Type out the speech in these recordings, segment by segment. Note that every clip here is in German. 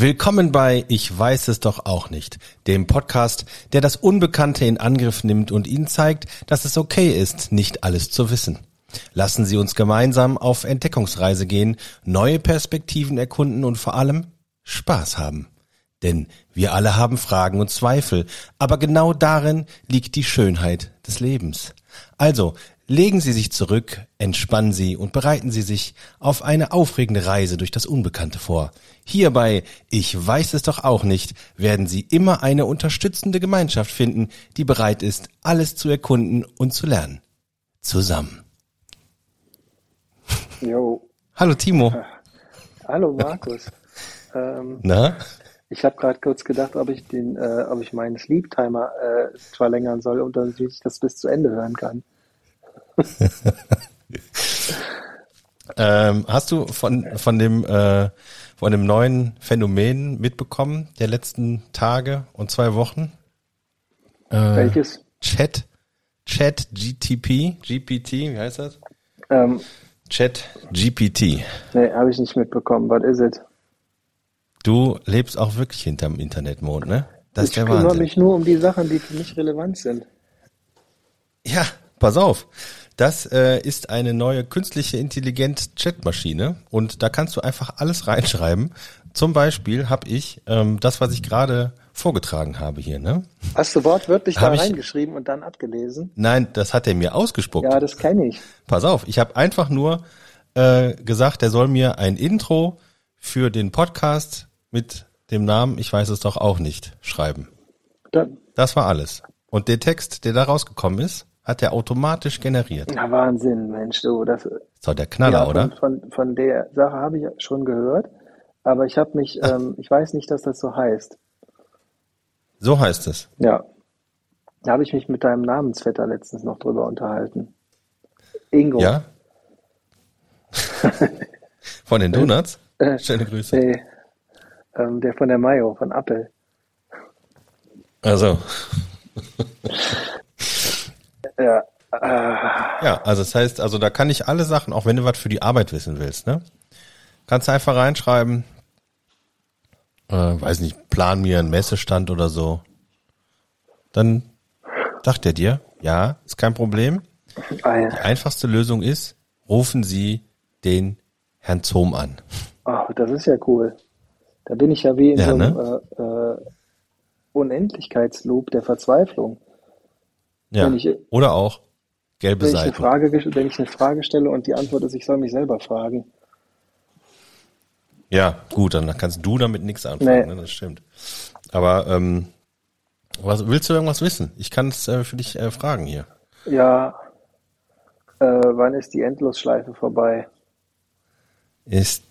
Willkommen bei Ich weiß es doch auch nicht, dem Podcast, der das Unbekannte in Angriff nimmt und Ihnen zeigt, dass es okay ist, nicht alles zu wissen. Lassen Sie uns gemeinsam auf Entdeckungsreise gehen, neue Perspektiven erkunden und vor allem Spaß haben. Denn wir alle haben Fragen und Zweifel, aber genau darin liegt die Schönheit des Lebens. Also legen Sie sich zurück, entspannen Sie und bereiten Sie sich auf eine aufregende Reise durch das Unbekannte vor. Hierbei, ich weiß es doch auch nicht, werden Sie immer eine unterstützende Gemeinschaft finden, die bereit ist, alles zu erkunden und zu lernen. Zusammen. Jo. Hallo Timo. Hallo Markus. ähm, Na? ich habe gerade kurz gedacht, ob ich den, äh, ob ich meinen Sleep Timer äh, verlängern soll und dass ich das bis zu Ende hören kann. Ähm, hast du von, von dem, äh, von dem neuen Phänomen mitbekommen der letzten Tage und zwei Wochen? Äh, Welches? Chat, Chat GTP, GPT, wie heißt das? Ähm, Chat GPT. nee, habe ich nicht mitbekommen. Was ist es? Du lebst auch wirklich hinterm Internetmond, ne? Das Ich kümmere Wahnsinn. mich nur um die Sachen, die für mich relevant sind. Pass auf. Das äh, ist eine neue künstliche Intelligent Chatmaschine und da kannst du einfach alles reinschreiben. Zum Beispiel habe ich ähm, das, was ich gerade vorgetragen habe hier, ne? Hast du wortwörtlich da Hab ich- reingeschrieben und dann abgelesen? Nein, das hat er mir ausgespuckt. Ja, das kenne ich. Pass auf, ich habe einfach nur äh, gesagt, er soll mir ein Intro für den Podcast mit dem Namen, ich weiß es doch auch nicht, schreiben. Da, Das war alles. Und der Text, der da rausgekommen ist, hat er automatisch generiert. na, Wahnsinn, Mensch, du. Das, Ist doch der Knaller, ja, von, oder? Von, von der Sache habe ich schon gehört, aber ich habe mich, ähm, ich weiß nicht, dass das so heißt. So heißt es. Ja. Da habe ich mich mit deinem Namensvetter letztens noch drüber unterhalten. Ingo. Ja? Von den Donuts? Äh, Schöne Grüße. Nee. Ähm, der von der Mayo, von Apple. Also, Ja. Äh, ja, also das heißt, also da kann ich alle Sachen, auch wenn du was für die Arbeit wissen willst, ne? Kannst du einfach reinschreiben, äh, weiß nicht, plan mir einen Messestand oder so. Dann sagt er dir, ja, ist kein Problem. ein, Die einfachste Lösung ist, rufen Sie den Herrn Zohm an. oh, das ist ja cool. Da bin ich ja wie in Ja, so einem ne? äh, äh, Unendlichkeitsloop der Verzweiflung. Ja. Ich- Oder auch gelbe Wenn ich, eine Seiten. Frage, ges- wenn ich eine Frage stelle und die Antwort ist, ich soll mich selber fragen. Ja, gut, dann kannst du damit nichts anfangen, Nee. ne, das stimmt. Aber ähm, was willst du irgendwas wissen? Ich kann es äh, für dich äh, fragen hier. Ja, äh, wann ist die Endlosschleife vorbei? Ist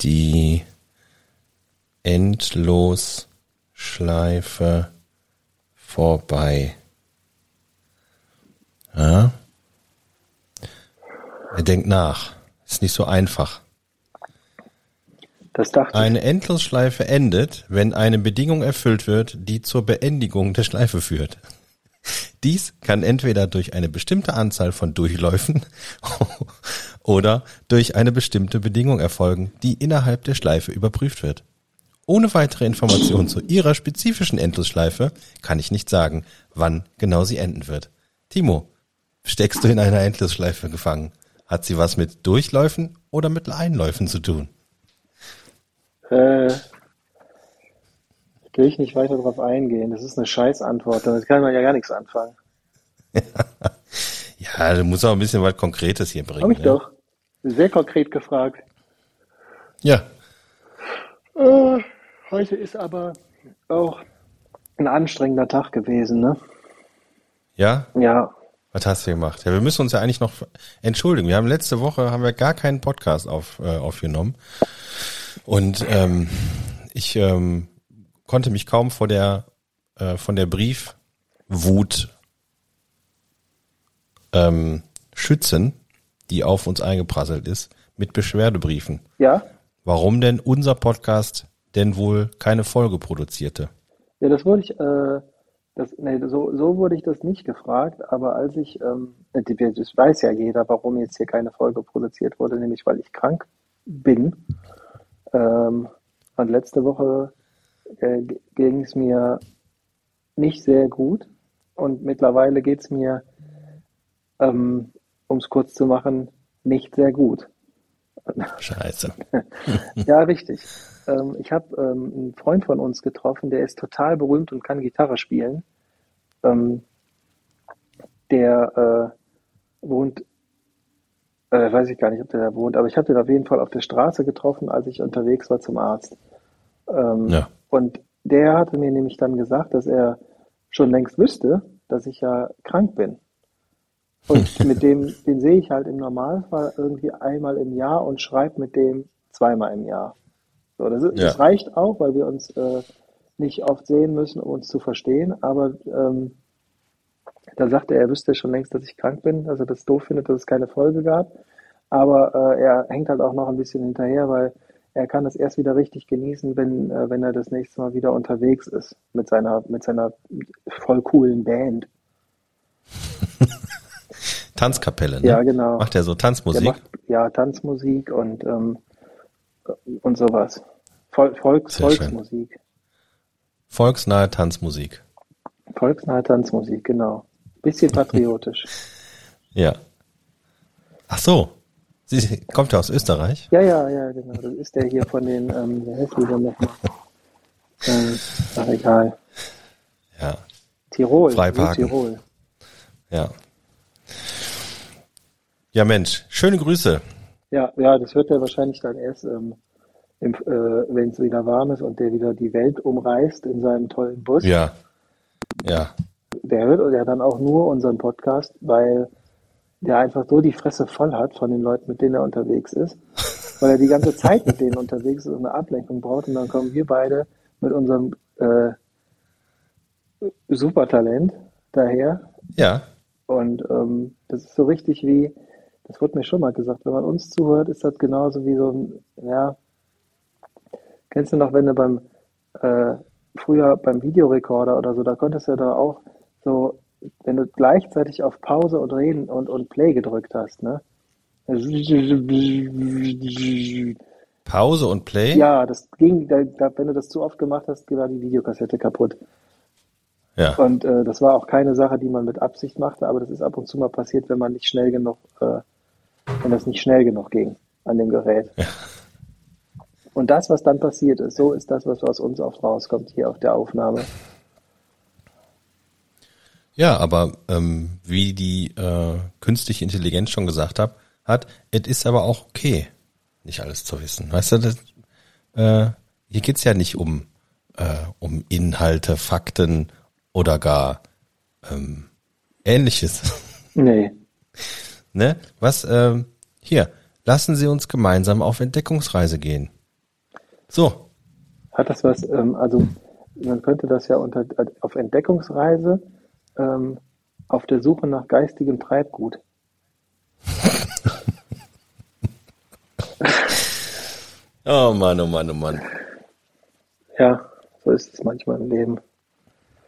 die Endlosschleife vorbei? Ja? Er denkt nach. Ist nicht so einfach. Das dachte Eine Endlosschleife endet, wenn eine Bedingung erfüllt wird, die zur Beendigung der Schleife führt. Dies kann entweder durch eine bestimmte Anzahl von Durchläufen oder durch eine bestimmte Bedingung erfolgen, die innerhalb der Schleife überprüft wird. Ohne weitere Informationen zu Ihrer spezifischen Endlosschleife kann ich nicht sagen, wann genau sie enden wird. Timo, steckst du in einer Endlosschleife gefangen? Hat sie was mit Durchläufen oder mit Einläufen zu tun? ich. Äh, will ich nicht weiter darauf eingehen. Das ist eine Scheißantwort. Damit kann man ja gar nichts anfangen. Ja, du musst auch ein bisschen was Konkretes hier bringen. Habe ich ne? doch. Sehr konkret gefragt. Ja. Äh, heute ist aber auch ein anstrengender Tag gewesen, ne? Ja? Ja, Was hast du gemacht? Ja, wir müssen uns ja eigentlich noch entschuldigen. Wir haben letzte Woche haben wir gar keinen Podcast auf, äh, aufgenommen. Und ähm, ich ähm, konnte mich kaum vor der äh, von der Briefwut ähm, schützen, die auf uns eingeprasselt ist, mit Beschwerdebriefen. ja. Warum denn unser Podcast denn wohl keine Folge produzierte? Ja, das wurde ich, äh, das, nee, so, so wurde ich das nicht gefragt, aber als ich, ähm, das weiß ja jeder, warum jetzt hier keine Folge produziert wurde, nämlich weil ich krank bin. Ähm, Und letzte Woche äh, ging es mir nicht sehr gut. Und mittlerweile geht es mir, ähm, um es kurz zu machen, nicht sehr gut. Scheiße. ja, richtig. Ähm, ich habe ähm, einen Freund von uns getroffen, der ist total berühmt und kann Gitarre spielen. Ähm, der äh, wohnt, äh, weiß ich gar nicht, ob der da wohnt, aber ich habe den auf jeden Fall auf der Straße getroffen, als ich unterwegs war zum Arzt. Ähm, ja. Und der hatte mir nämlich dann gesagt, dass er schon längst wüsste, dass ich ja krank bin. Und mit dem, den sehe ich halt im Normalfall irgendwie einmal im Jahr und schreibe mit dem zweimal im Jahr. So, das, ist, ja. das reicht auch, weil wir uns äh, nicht oft sehen müssen, um uns zu verstehen. Aber ähm, da sagte er, er wüsste schon längst, dass ich krank bin, dass er das doof findet, dass es keine Folge gab. Aber äh, er hängt halt auch noch ein bisschen hinterher, weil er kann das erst wieder richtig genießen, wenn, äh, wenn er das nächste Mal wieder unterwegs ist mit seiner, mit seiner voll coolen Band. Tanzkapelle, ne? Ja, genau. Macht er so Tanzmusik? Macht, ja, Tanzmusik und, ähm, und sowas. Vol Volks, Volksmusik. Schön. Volksnahe Tanzmusik. Volksnahe Tanzmusik, genau. Bisschen patriotisch. ja. Ach so. Sie kommt ja aus Österreich? Ja, ja, ja, genau. Das ist der hier von den, ähm, wer heißt nochmal? Ähm, ach, egal. Ja. Tirol. Freiparken. Tirol. Ja. Ja, Mensch, schöne Grüße. Ja, ja, das wird er wahrscheinlich dann erst, ähm, äh, wenn es wieder warm ist und der wieder die Welt umreißt in seinem tollen Bus. Ja. Ja. Der hört ja dann auch nur unseren Podcast, weil der einfach so die Fresse voll hat von den Leuten, mit denen er unterwegs ist, weil er die ganze Zeit mit denen unterwegs ist und eine Ablenkung braucht und dann kommen wir beide mit unserem äh, Supertalent daher. Ja. Und ähm, das ist so richtig wie, das wurde mir schon mal gesagt, wenn man uns zuhört, ist das genauso wie so ein, ja, kennst du noch, wenn du beim, äh, früher beim Videorekorder oder so, da konntest du ja da auch so, wenn du gleichzeitig auf Pause und Reden und, und Play gedrückt hast, ne? Pause und Play? Ja, das ging, da, da, wenn du das zu oft gemacht hast, war die Videokassette kaputt. Ja. Und äh, das war auch keine Sache, die man mit Absicht machte, aber das ist ab und zu mal passiert, wenn man nicht schnell genug äh, wenn das nicht schnell genug ging an dem Gerät. Ja. Und das, was dann passiert ist, so ist das, was aus uns oft rauskommt hier auf der Aufnahme. Ja, aber ähm, wie die äh, künstliche Intelligenz schon gesagt hat, hat, es ist aber auch okay, nicht alles zu wissen. Weißt du, das, äh, hier geht's ja nicht um, äh, um Inhalte, Fakten oder gar ähm, ähnliches. Nee. Ne? Was, ähm, hier, lassen Sie uns gemeinsam auf Entdeckungsreise gehen. So. Hat das was, ähm, also man könnte das ja unter auf Entdeckungsreise ähm, auf der Suche nach geistigem Treibgut. oh Mann, oh Mann, oh Mann. Ja, so ist es manchmal im Leben.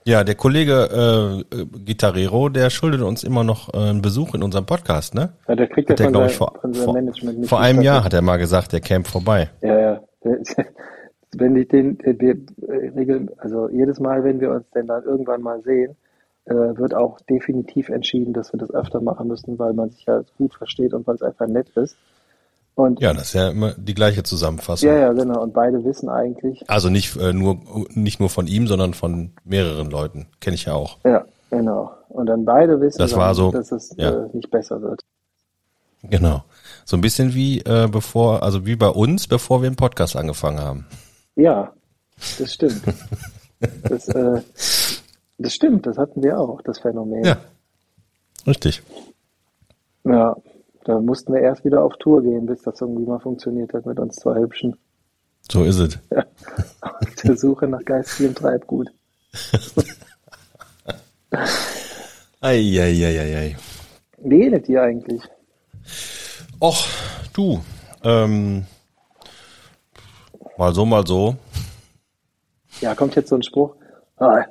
Ja, der Kollege äh, Gitarrero, der schuldet uns immer noch äh, einen Besuch in unserem Podcast, ne? Ja, der kriegt ja von, der, ich, vor, vor, vor einem Jahr hat er mal gesagt, der Camp vorbei. Ja, ja. Wenn ich den, wir regeln, also jedes Mal, wenn wir uns denn dann irgendwann mal sehen, äh, wird auch definitiv entschieden, dass wir das öfter machen müssen, weil man sich ja gut versteht und weil es einfach nett ist. Und ja, das ist ja immer die gleiche Zusammenfassung. Ja, ja, genau. Und beide wissen eigentlich. Also nicht äh, nur nicht nur von ihm, sondern von mehreren Leuten. Kenne ich ja auch. Ja, genau. Und dann beide wissen, das war so, dass es ja. äh, nicht besser wird. Genau. So ein bisschen wie äh, bevor, also wie bei uns, bevor wir einen Podcast angefangen haben. Ja, das stimmt. das, äh, das stimmt, das hatten wir auch, das Phänomen. Ja. Richtig. Ja, da mussten wir erst wieder auf Tour gehen, bis das irgendwie mal funktioniert hat mit uns zwei Hübschen. So ist es. Ja. Auf der Suche nach geistigem Treibgut. Eieieiei. Wie es dir eigentlich? Och, du. Ähm, mal so, mal so. Ja, kommt jetzt so ein Spruch. Ah,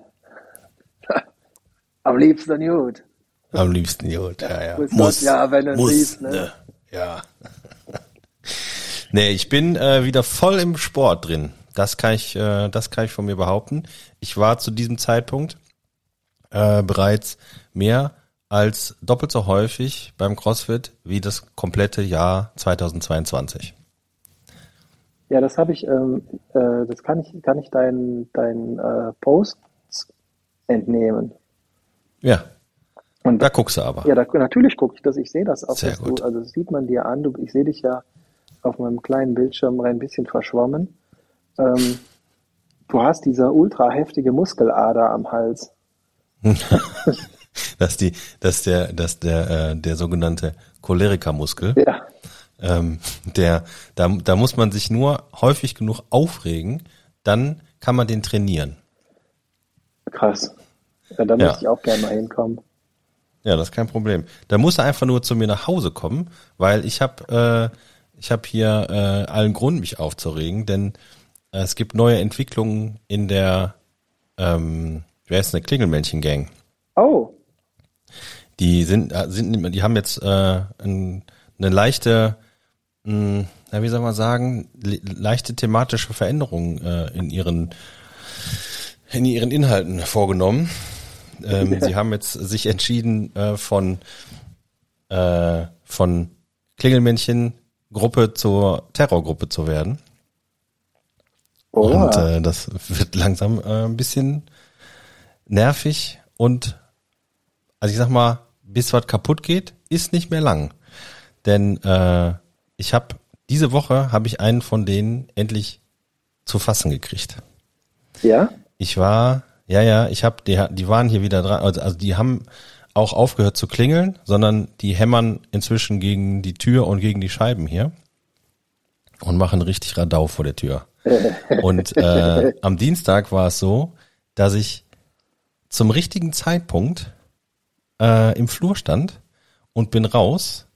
am liebsten gut. Am liebsten gut, ja, ja. Muss, muss ja, wenn du muss, siehst, ne? ne? Ja. nee, ich bin äh, wieder voll im Sport drin. das kann ich, äh, das kann ich von mir behaupten. Ich war zu diesem Zeitpunkt äh, bereits mehr als doppelt so häufig beim CrossFit wie das komplette Jahr 2022. Ja, das habe ich, ähm, äh, das kann ich, kann ich deinen dein, äh, Post entnehmen. Ja. Und da guckst du aber. Ja, da, natürlich gucke ich das. Ich sehe das auch. Sehr gut. Du, also das sieht man dir an. Du, ich sehe dich ja auf meinem kleinen Bildschirm ein bisschen verschwommen. Ähm, du hast diese ultra heftige Muskelader am Hals. dass die, dass der, dass der, äh, der sogenannte Cholerikermuskel, ja. ähm, der, da, da muss man sich nur häufig genug aufregen, dann kann man den trainieren. Krass. Ja, da ja. möchte ich auch gerne mal hinkommen. Ja, das ist kein Problem. Da muss er einfach nur zu mir nach Hause kommen, weil ich habe äh, ich habe hier äh, allen Grund, mich aufzuregen, denn äh, es gibt neue Entwicklungen in der, ähm, wer ist eine Klingelmännchen-Gang? Oh. Die sind, äh, sind, die haben jetzt äh, ein, eine leichte, mh, hm, na, wie soll man sagen, le leichte thematische Veränderung äh, in ihren in ihren Inhalten vorgenommen. Ähm, ja. Sie haben jetzt sich entschieden äh, von äh, von Klingelmännchen Gruppe zur Terrorgruppe zu werden. Oh. Und äh, das wird langsam äh, ein bisschen nervig und also ich sag mal, bis was kaputt geht, ist nicht mehr lang. Denn äh, ich habe diese Woche habe ich einen von denen endlich zu fassen gekriegt. Ja? Ich war, ja, ja, ich habe, die, die waren hier wieder dran, also, also die haben auch aufgehört zu klingeln, sondern die hämmern inzwischen gegen die Tür und gegen die Scheiben hier und machen richtig Radau vor der Tür. Und äh, am Dienstag war es so, dass ich zum richtigen Zeitpunkt äh, im Flur stand und bin raus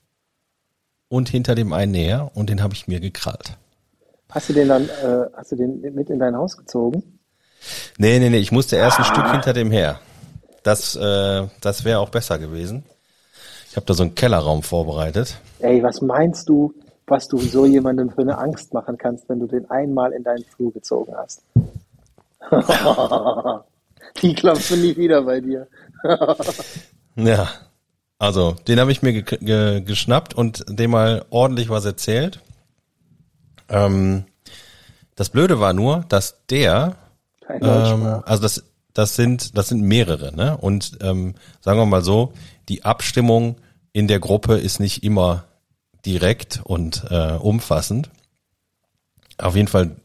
und hinter dem einen näher und den habe ich mir gekrallt. Hast du den dann, äh, hast du den mit in dein Haus gezogen? Nee, nee, nee, ich musste erst ein Stück hinter dem her. Das, äh, das wäre auch besser gewesen. Ich habe da so einen Kellerraum vorbereitet. Ey, was meinst du, was du so jemandem für eine Angst machen kannst, wenn du den einmal in deinen Flur gezogen hast? Die klopfen nie wieder bei dir. ja, also den habe ich mir ge ge geschnappt und dem mal ordentlich was erzählt. Ähm, das Blöde war nur, dass der, ähm, also das das sind, das sind mehrere, ne? Und ähm, sagen wir mal so, die Abstimmung in der Gruppe ist nicht immer direkt und äh, umfassend. Auf jeden Fall,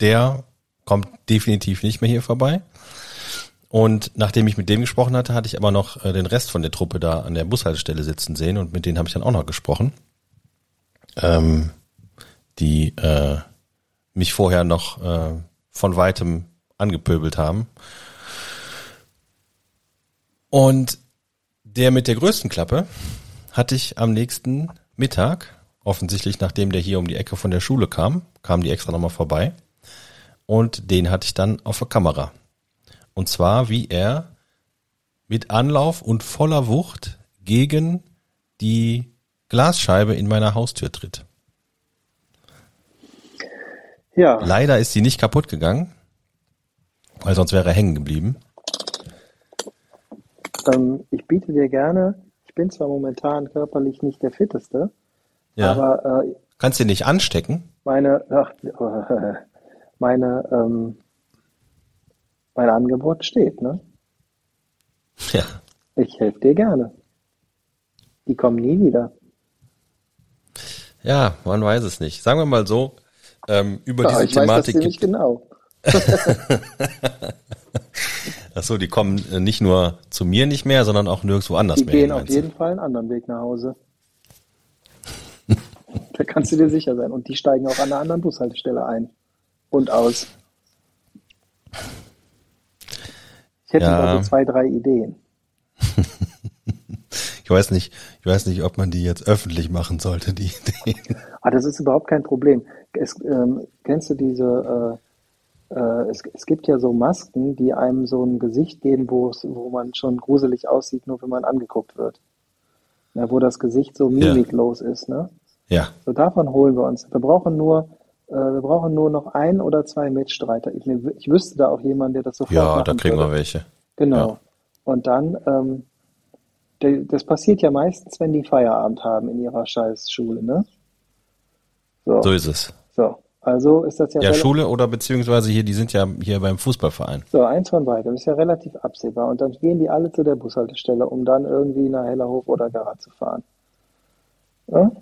der kommt definitiv nicht mehr hier vorbei. Und nachdem ich mit dem gesprochen hatte, hatte ich aber noch äh, den Rest von der Truppe da an der Bushaltestelle sitzen sehen und mit denen habe ich dann auch noch gesprochen. Ähm, die äh, mich vorher noch äh, von weitem angepöbelt haben und der mit der größten Klappe hatte ich am nächsten Mittag, offensichtlich nachdem der hier um die Ecke von der Schule kam, kam die extra nochmal vorbei. Und den hatte ich dann auf der Kamera. Und zwar, wie er mit Anlauf und voller Wucht gegen die Glasscheibe in meiner Haustür tritt. Ja. Leider ist sie nicht kaputt gegangen, weil sonst wäre er hängen geblieben. Ähm, ich biete dir gerne, ich bin zwar momentan körperlich nicht der Fitteste, ja. aber äh, kannst du nicht anstecken? Meine, ach, meine, ähm, mein Angebot steht, ne? Ja. Ich helfe dir gerne. Die kommen nie wieder. Ja, man weiß es nicht. Sagen wir mal so, ähm, über ja, diese ich Thematik. Weiß das ziemlich genau. Ach so, die kommen äh, nicht nur zu mir nicht mehr, sondern auch nirgendwo anders die mehr. Die gehen auf jeden Fall einen anderen Weg nach Hause. da kannst du dir sicher sein. Und die steigen auch an einer anderen Bushaltestelle ein und aus. Ich hätte ja. also zwei, drei Ideen. ich weiß nicht, ich weiß nicht, ob man die jetzt öffentlich machen sollte, die Ideen. Ah, das ist überhaupt kein Problem. Es, ähm, kennst du diese äh, äh, es, es gibt ja so Masken, die einem so ein Gesicht geben, wo, man schon gruselig aussieht, nur wenn man angeguckt wird. Ja, wo das Gesicht so mimiklos ja. ist, ne? Ja. So davon holen wir uns. Wir brauchen nur Äh, wir brauchen nur noch ein oder zwei Mitstreiter. Ich, ich wüsste da auch jemanden, der das sofort Ja, da kriegen würde. wir welche. Genau. Ja. Und dann, ähm, das passiert ja meistens, wenn die Feierabend haben in ihrer Scheißschule, ne? So. so ist es. So. Also ist das ja. Ja, Schule oder beziehungsweise hier, die sind ja hier beim Fußballverein. So, eins von beiden. Ist ja relativ absehbar. Und dann gehen die alle zu der Bushaltestelle, um dann irgendwie nach Hellerhof oder Garat zu fahren. Ja?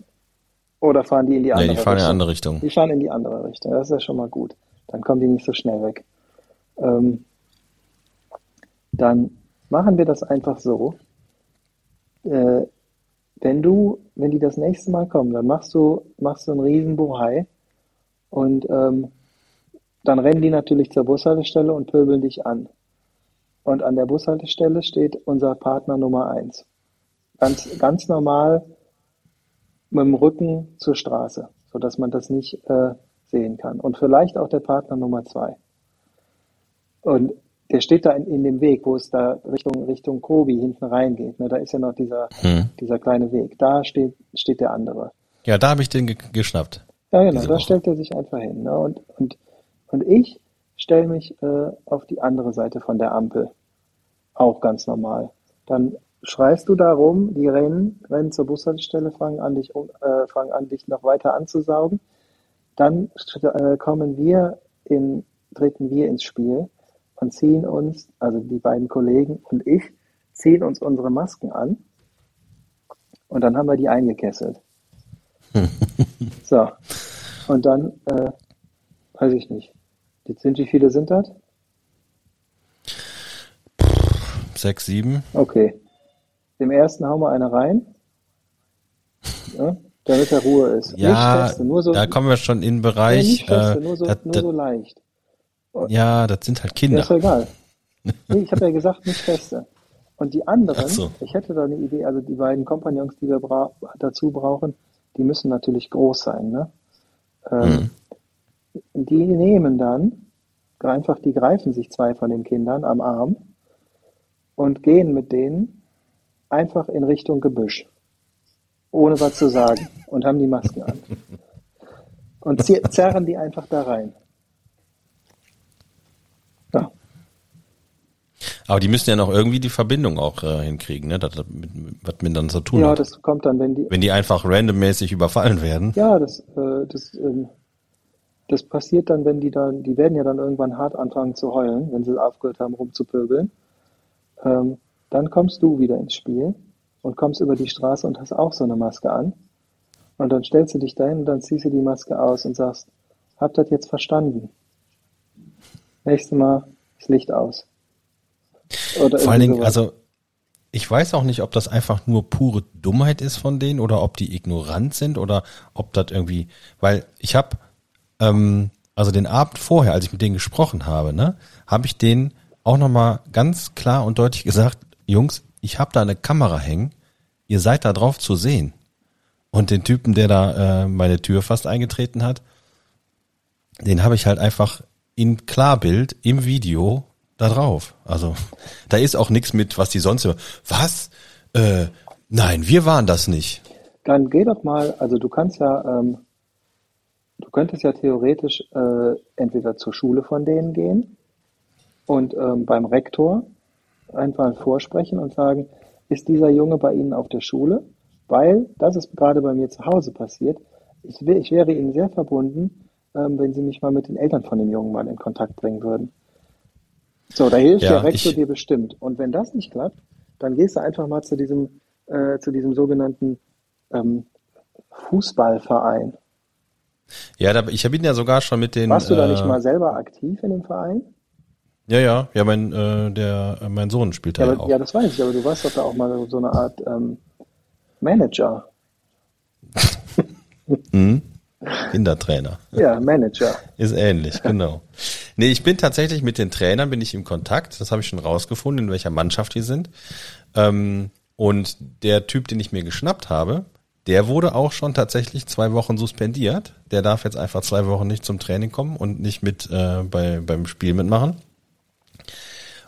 Oder fahren die in die andere Richtung? Nee, die fahren Richtung? in die andere Richtung. Die fahren in die andere Richtung. Das ist ja schon mal gut. Dann kommen die nicht so schnell weg. Ähm, dann machen wir das einfach so. Äh, wenn du, wenn die das nächste Mal kommen, dann machst du, machst du einen riesen Bohai und ähm, dann rennen die natürlich zur Bushaltestelle und pöbeln dich an. Und an der Bushaltestelle steht unser Partner Nummer eins. Ganz, ganz normal mit dem Rücken zur Straße, sodass man das nicht äh, sehen kann. Und vielleicht auch der Partner Nummer zwei. Und der steht da in, in dem Weg, wo es da Richtung, Richtung Kobi hinten reingeht. Ne? Da ist ja noch dieser, hm. dieser kleine Weg. Da steht, steht der andere. Ja, da habe ich den ge geschnappt. Ja, genau, da stellt er sich einfach hin. Ne? Und, und, und ich stelle mich äh, auf die andere Seite von der Ampel. Auch ganz normal. Dann schreist du da rum, die rennen, rennen zur Bushaltestelle, fangen an, dich, äh, fangen an, dich noch weiter anzusaugen. Dann äh, kommen wir in, treten wir ins Spiel und ziehen uns, also die beiden Kollegen und ich, ziehen uns unsere Masken an und dann haben wir die eingekesselt. so. Und dann, äh, weiß ich nicht. Jetzt sind, wie viele sind das? Sechs, sieben. Okay. Dem ersten hauen wir eine rein. Ja, damit er Ruhe ist. Ja, feste, so, da kommen wir schon in den Bereich. nicht feste, äh, nur, so, das, nur so leicht. Und ja, das sind halt Kinder. Ist egal. Nee, ich habe ja gesagt, nicht feste. Und die anderen, so. ich hätte da eine Idee, also die beiden Kompagnons, die wir bra dazu brauchen, die müssen natürlich groß sein. Ne? Ähm, mhm. Die nehmen dann einfach, die greifen sich zwei von den Kindern am Arm und gehen mit denen einfach in Richtung Gebüsch, ohne was zu sagen und haben die Masken an. Und zerren die einfach da rein. Aber die müssen ja noch irgendwie die Verbindung auch äh, hinkriegen, ne? Das, mit, was mit dann zu tun ja, hat. Ja, das kommt dann, wenn die. Wenn die einfach randommäßig überfallen werden. Ja, das, äh, das, äh, das passiert dann, wenn die dann, die werden ja dann irgendwann hart anfangen zu heulen, wenn sie aufgehört haben, rumzupöbeln. Ähm, dann kommst du wieder ins Spiel und kommst über die Straße und hast auch so eine Maske an. Und dann stellst du dich dahin und dann ziehst du die Maske aus und sagst, habt ihr das jetzt verstanden? Nächstes Mal das Licht aus. Oder Vor allen Dingen, sowas. also ich weiß auch nicht, ob das einfach nur pure Dummheit ist von denen oder ob die ignorant sind oder ob das irgendwie, weil ich habe, ähm, also den Abend vorher, als ich mit denen gesprochen habe, ne, habe ich denen auch nochmal ganz klar und deutlich gesagt, Jungs, ich habe da eine Kamera hängen, ihr seid da drauf zu sehen. Und den Typen, der da äh, meine Tür fast eingetreten hat, den habe ich halt einfach in Klarbild im Video da drauf. Also da ist auch nichts mit, was die sonst immer. Was? Äh, nein, wir waren das nicht. Dann geh doch mal, also du kannst ja, ähm, du könntest ja theoretisch äh, entweder zur Schule von denen gehen und ähm, beim Rektor einfach vorsprechen und sagen, ist dieser Junge bei Ihnen auf der Schule? Weil, das ist gerade bei mir zu Hause passiert, ich, ich wäre Ihnen sehr verbunden, ähm, wenn Sie mich mal mit den Eltern von dem Jungen mal in Kontakt bringen würden. So, da hilft ja, der Rektor dir bestimmt. Und wenn das nicht klappt, dann gehst du einfach mal zu diesem, äh, zu diesem sogenannten ähm, Fußballverein. Ja, da, ich bin ja sogar schon mit den. Warst du da nicht äh, mal selber aktiv in dem Verein? Ja, ja, ja, mein, äh, der, mein Sohn spielt da ja, ja auch. Ja, das weiß ich, aber du warst doch da auch mal so eine Art ähm, Manager. mhm. Kindertrainer. Ja, Manager. Ist ähnlich, genau. Nee, ich bin tatsächlich mit den Trainern bin ich im Kontakt. Das habe ich schon rausgefunden, in welcher Mannschaft die sind. Ähm, und der Typ, den ich mir geschnappt habe, der wurde auch schon tatsächlich zwei Wochen suspendiert. Der darf jetzt einfach zwei Wochen nicht zum Training kommen und nicht mit äh, bei, beim Spiel mitmachen.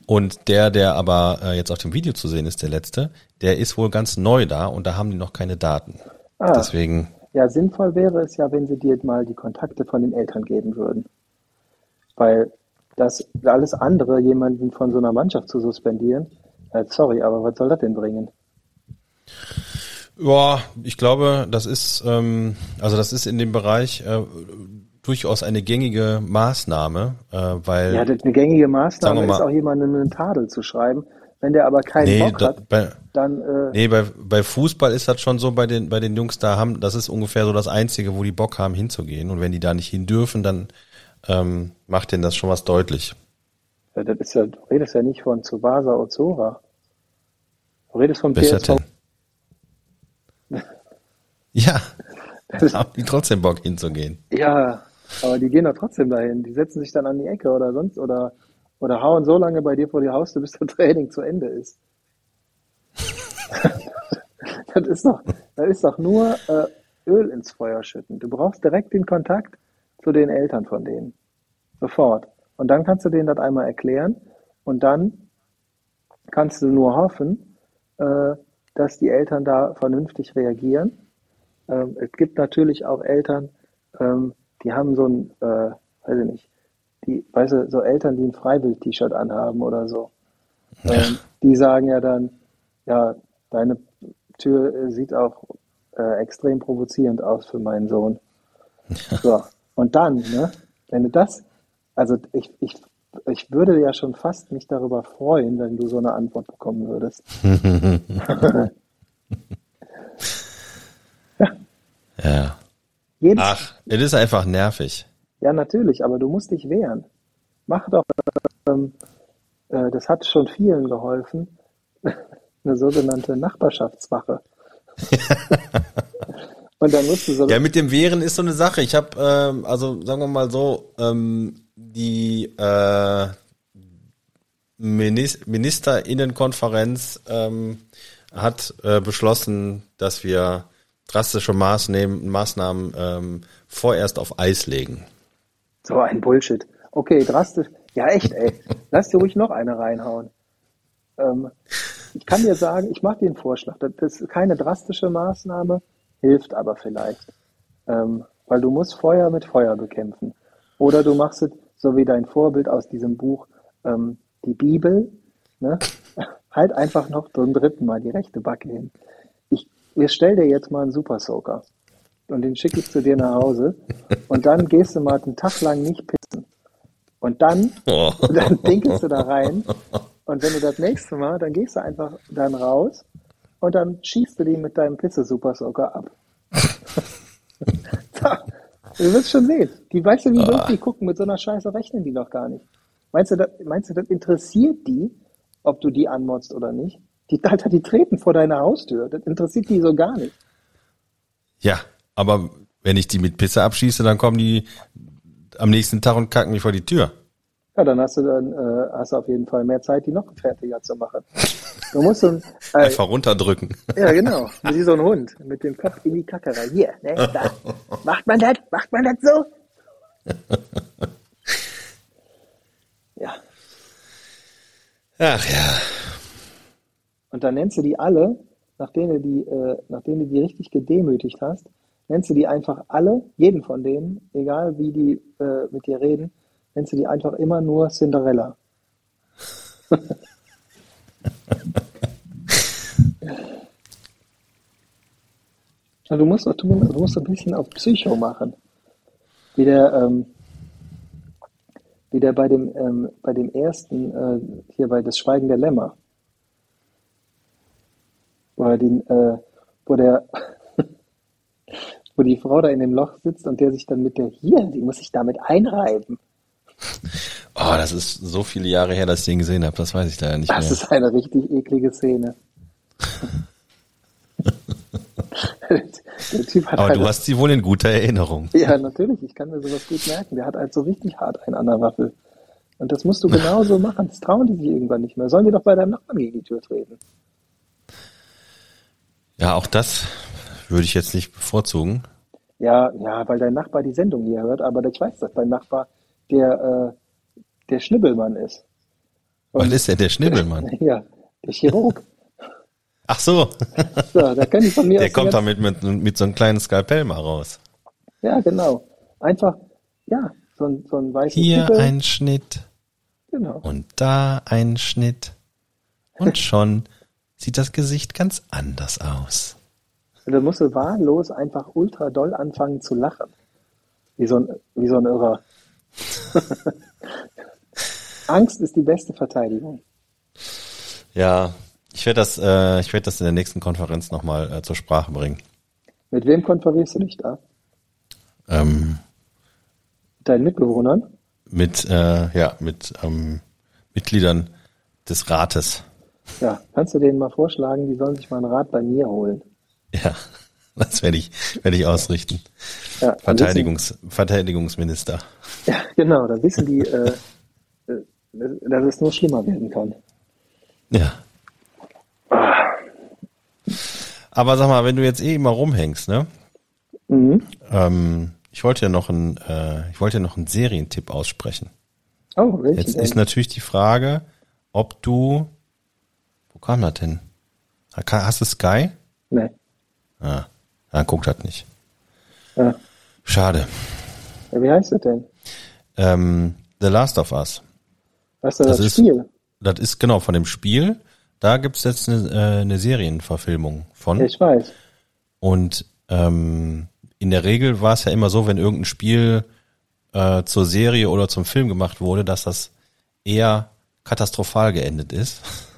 Und der, der aber äh, jetzt auf dem Video zu sehen ist, der letzte, der ist wohl ganz neu da und da haben die noch keine Daten. Ah. Deswegen Ja, sinnvoll wäre es ja, wenn sie dir mal die Kontakte von den Eltern geben würden. Weil das alles andere, jemanden von so einer Mannschaft zu suspendieren, äh, sorry, aber was soll das denn bringen? Ja, ich glaube, das ist, ähm, also das ist in dem Bereich äh, durchaus eine gängige Maßnahme, äh, weil. Ja, eine gängige Maßnahme mal, ist auch jemandem einen Tadel zu schreiben. Wenn der aber keinen nee, Bock hat, bei, dann. Äh, nee, bei, bei Fußball ist das schon so, bei den, bei den Jungs da haben, das ist ungefähr so das Einzige, wo die Bock haben hinzugehen. Und wenn die da nicht hin dürfen, dann ähm, macht denen das schon was deutlich. Ja, das ist ja, du redest ja nicht von Tsubasa Ozora. Du redest von PSV. Ja, haben die trotzdem Bock hinzugehen. Ja, aber die gehen da trotzdem dahin. Die setzen sich dann an die Ecke oder sonst oder oder hauen so lange bei dir vor die Haustür, bis das Training zu Ende ist. das ist doch, das ist doch nur äh, Öl ins Feuer schütten. Du brauchst direkt den Kontakt zu den Eltern von denen. Sofort. Und dann kannst du denen das einmal erklären und dann kannst du nur hoffen, äh, dass die Eltern da vernünftig reagieren. Ähm, es gibt natürlich auch Eltern, ähm, die haben so ein, äh, weiß ich nicht, die, weißt du, so Eltern, die ein Freiwild-T-Shirt anhaben oder so. Ja. Ähm, die sagen ja dann, ja, deine Tür sieht auch äh, extrem provozierend aus für meinen Sohn. Ja. So. Und dann, ne, wenn du das, also ich, ich, ich würde ja schon fast mich darüber freuen, wenn du so eine Antwort bekommen würdest. ja. Ja. Jedes, Ach, es ist einfach nervig. Ja, natürlich, aber du musst dich wehren. Mach doch, ähm, äh, das hat schon vielen geholfen, eine sogenannte Nachbarschaftswache. Und dann musst du so. Ja, mit dem Wehren ist so eine Sache. Ich habe, ähm, also sagen wir mal so, ähm, die äh, Ministerinnenkonferenz ähm, hat äh, beschlossen, dass wir drastische Maßnahmen, Maßnahmen ähm, vorerst auf Eis legen. So ein Bullshit. Okay, drastisch. Ja, echt, ey. Lass dir ruhig noch eine reinhauen. Ähm, ich kann dir sagen, ich mache dir einen Vorschlag. Das ist keine drastische Maßnahme, hilft aber vielleicht. Ähm, weil du musst Feuer mit Feuer bekämpfen. Oder du machst es so wie dein Vorbild aus diesem Buch, ähm, die Bibel. Ne? Halt einfach noch zum dritten Mal die rechte Backe hin. Ich, ich stell dir jetzt mal einen Super Soaker und den schicke ich zu dir nach Hause und dann gehst du mal einen Tag lang nicht pissen. Und dann, oh. dann pinkelst du da rein und wenn du das nächste Mal, dann gehst du einfach dann raus und dann schießt du die mit deinem Pisse-Super-Soaker ab. du wirst schon sehen. Die weißt du, wie oh. die gucken, mit so einer Scheiße rechnen die doch gar nicht. Meinst du, das, meinst du, das interessiert die, ob du die anmotzt oder nicht? Die, Alter, die treten vor deiner Haustür. Das interessiert die so gar nicht. Ja, aber wenn ich die mit Pisse abschieße, dann kommen die am nächsten Tag und kacken mich vor die Tür. Ja, dann hast du dann äh, hast du auf jeden Fall mehr Zeit, die noch fertiger zu machen. Du musst so äh, einfach runterdrücken. Ja, genau. Wie so ein Hund mit dem Kopf in die Kacke rein. Hier, ne, da. Macht man das? Macht man das so? ja. Ach ja. Und dann nennst du die alle, nachdem du die, äh, nachdem du die richtig gedemütigt hast, nennst du die einfach alle, jeden von denen, egal wie die äh, mit dir reden, nennst du die einfach immer nur Cinderella. du musst, du, musst ein bisschen auf Psycho machen. Wie der, ähm, wie der bei dem, ähm, bei dem ersten, äh, hier bei Das Schweigen der Lämmer. Wo den, äh, wo der wo die Frau da in dem Loch sitzt und der sich dann mit der hier, die muss sich damit einreiben. Oh, das ist so viele Jahre her, dass ich den gesehen habe. Das weiß ich leider nicht das mehr. Das ist eine richtig eklige Szene. Aber halt du hast sie wohl in guter Erinnerung. Ja, natürlich. Ich kann mir sowas gut merken. Der hat halt so richtig hart einen an der Waffel. Und das musst du genauso machen. Das trauen die sich irgendwann nicht mehr. Sollen die doch bei deinem Nachbarn gegen die Tür treten. Ja, auch das würde ich jetzt nicht bevorzugen. Ja, ja, weil dein Nachbar die Sendung hier hört, aber ich weiß, dass dein Nachbar der, äh, der Schnibbelmann ist. Und Was ist der, der Schnibbelmann? ja, der Chirurg. Ach so. so da kann ich von mir Der kommt damit mit, mit so einem kleinen Skalpell mal raus. Ja, genau. Einfach, ja, so ein, so ein weißes Hier Titel. ein Schnitt. Genau. Und da ein Schnitt. Und schon sieht das Gesicht ganz anders aus. Und dann musst du wahllos einfach ultra doll anfangen zu lachen. Wie so ein, wie so ein Irrer. Angst ist die beste Verteidigung. Ja, ich werde das, äh, ich werde das in der nächsten Konferenz nochmal äh, zur Sprache bringen. Mit wem konferierst du dich da? Ähm, deinen Mitbewohnern? Mit, äh, ja, mit ähm, Mitgliedern des Rates. Ja, kannst du denen mal vorschlagen, die sollen sich mal einen Rat bei mir holen. Ja, das werde ich, werde ich ausrichten. Ja, Verteidigungs, Verteidigungsminister. Ja, genau, da wissen die, äh, äh, dass es nur schlimmer werden kann. Ja. Aber sag mal, wenn du jetzt eh immer rumhängst, ne? Mhm. Ähm, ich wollte ja noch ein, äh, ich wollte ja noch einen Serientipp aussprechen. Oh, welchen Jetzt denn? ist natürlich die Frage, ob du, wo kam das denn? Hast du Sky? Nee. Ah, dann guckt das nicht. Ja. Schade. Ja, wie heißt das denn? Ähm, The Last of Us. Was ist das, das Spiel? Ist, das ist genau von dem Spiel. Da gibt's jetzt eine, äh, eine Serienverfilmung von. Ich weiß. Und ähm, in der Regel war es ja immer so, wenn irgendein Spiel äh, zur Serie oder zum Film gemacht wurde, dass das eher katastrophal geendet ist.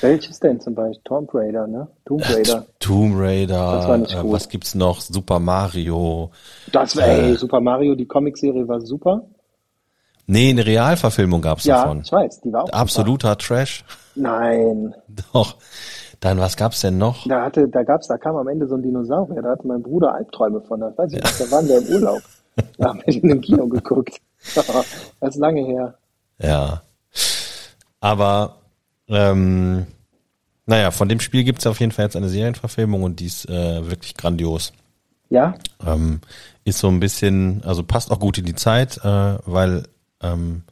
Welches denn zum Beispiel? Tomb Raider, ne? Tomb Raider. Tomb Raider. Das war nicht äh, was gibt's noch? Super Mario. Das war, äh, ey, Super Mario, die Comicserie war super. Nee, eine Realverfilmung gab's ja, davon. Ja, ich weiß, die war auch Absoluter super. Trash. Nein. Doch. Dann, was gab's denn noch? Da hatte, da gab's, da kam am Ende so ein Dinosaurier, da hatte mein Bruder Albträume von, das weiß ich ja. nicht, da waren wir im Urlaub. Da haben wir in dem Kino geguckt. das ist lange her. Ja. Aber, ähm, naja, von dem Spiel gibt's auf jeden Fall jetzt eine Serienverfilmung und die ist äh, wirklich grandios. Ja. Ähm, ist so ein bisschen, also passt auch gut in die Zeit, äh, weil ähm,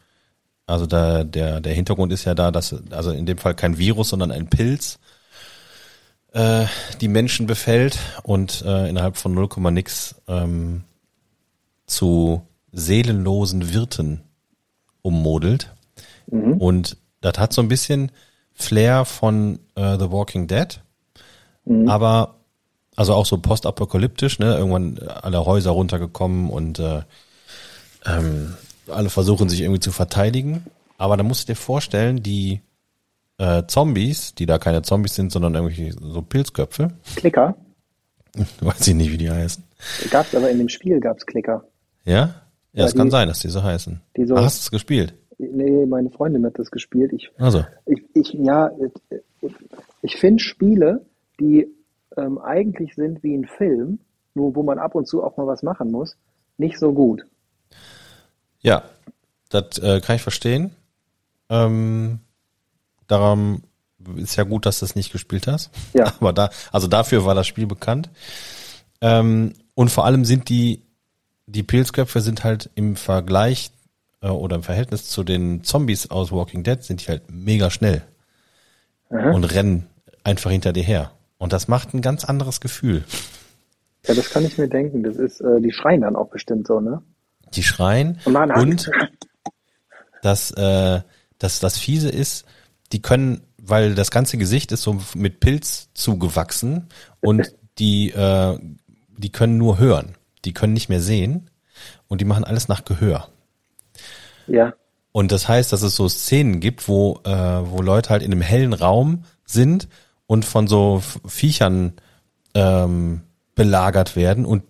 also da, der, der Hintergrund ist ja da, dass, also in dem Fall kein Virus, sondern ein Pilz äh, die Menschen befällt und äh, innerhalb von 0, nix ähm, zu seelenlosen Wirten ummodelt. Mhm. Und das hat so ein bisschen Flair von äh, The Walking Dead, mhm. aber also auch so postapokalyptisch, ne? Irgendwann alle Häuser runtergekommen und äh, ähm, alle versuchen sich irgendwie zu verteidigen. Aber da musst du dir vorstellen, die äh, Zombies, die da keine Zombies sind, sondern irgendwelche so Pilzköpfe. Klicker? Weiß ich nicht, wie die heißen. Gab's aber in dem Spiel gab's Klicker. Ja? Ja, es kann sein, dass die so heißen. Die so, ah, hast du es gespielt? Nee, meine Freundin hat das gespielt. Ich, also. ich, ich ja, ich finde Spiele, die ähm, eigentlich sind wie ein Film, nur wo man ab und zu auch mal was machen muss, nicht so gut. Ja, das äh, kann ich verstehen. Ähm, daran ist ja gut, dass du es nicht gespielt hast. Ja. Aber da, also dafür war das Spiel bekannt. Ähm, und vor allem sind die, die Pilzköpfe sind halt im Vergleich äh, oder im Verhältnis zu den Zombies aus Walking Dead sind die halt mega schnell. Aha. Und rennen einfach hinter dir her. Und das macht ein ganz anderes Gefühl. Ja, das kann ich mir denken. Das ist, äh, die schreien dann auch bestimmt so, ne? Die schreien und, und das, äh, das, das Fiese ist, die können, weil das ganze Gesicht ist so mit Pilz zugewachsen und die, äh, die können nur hören. Die können nicht mehr sehen und die machen alles nach Gehör. Ja. Und das heißt, dass es so Szenen gibt, wo, äh, wo Leute halt in einem hellen Raum sind und von so Viechern ähm, belagert werden und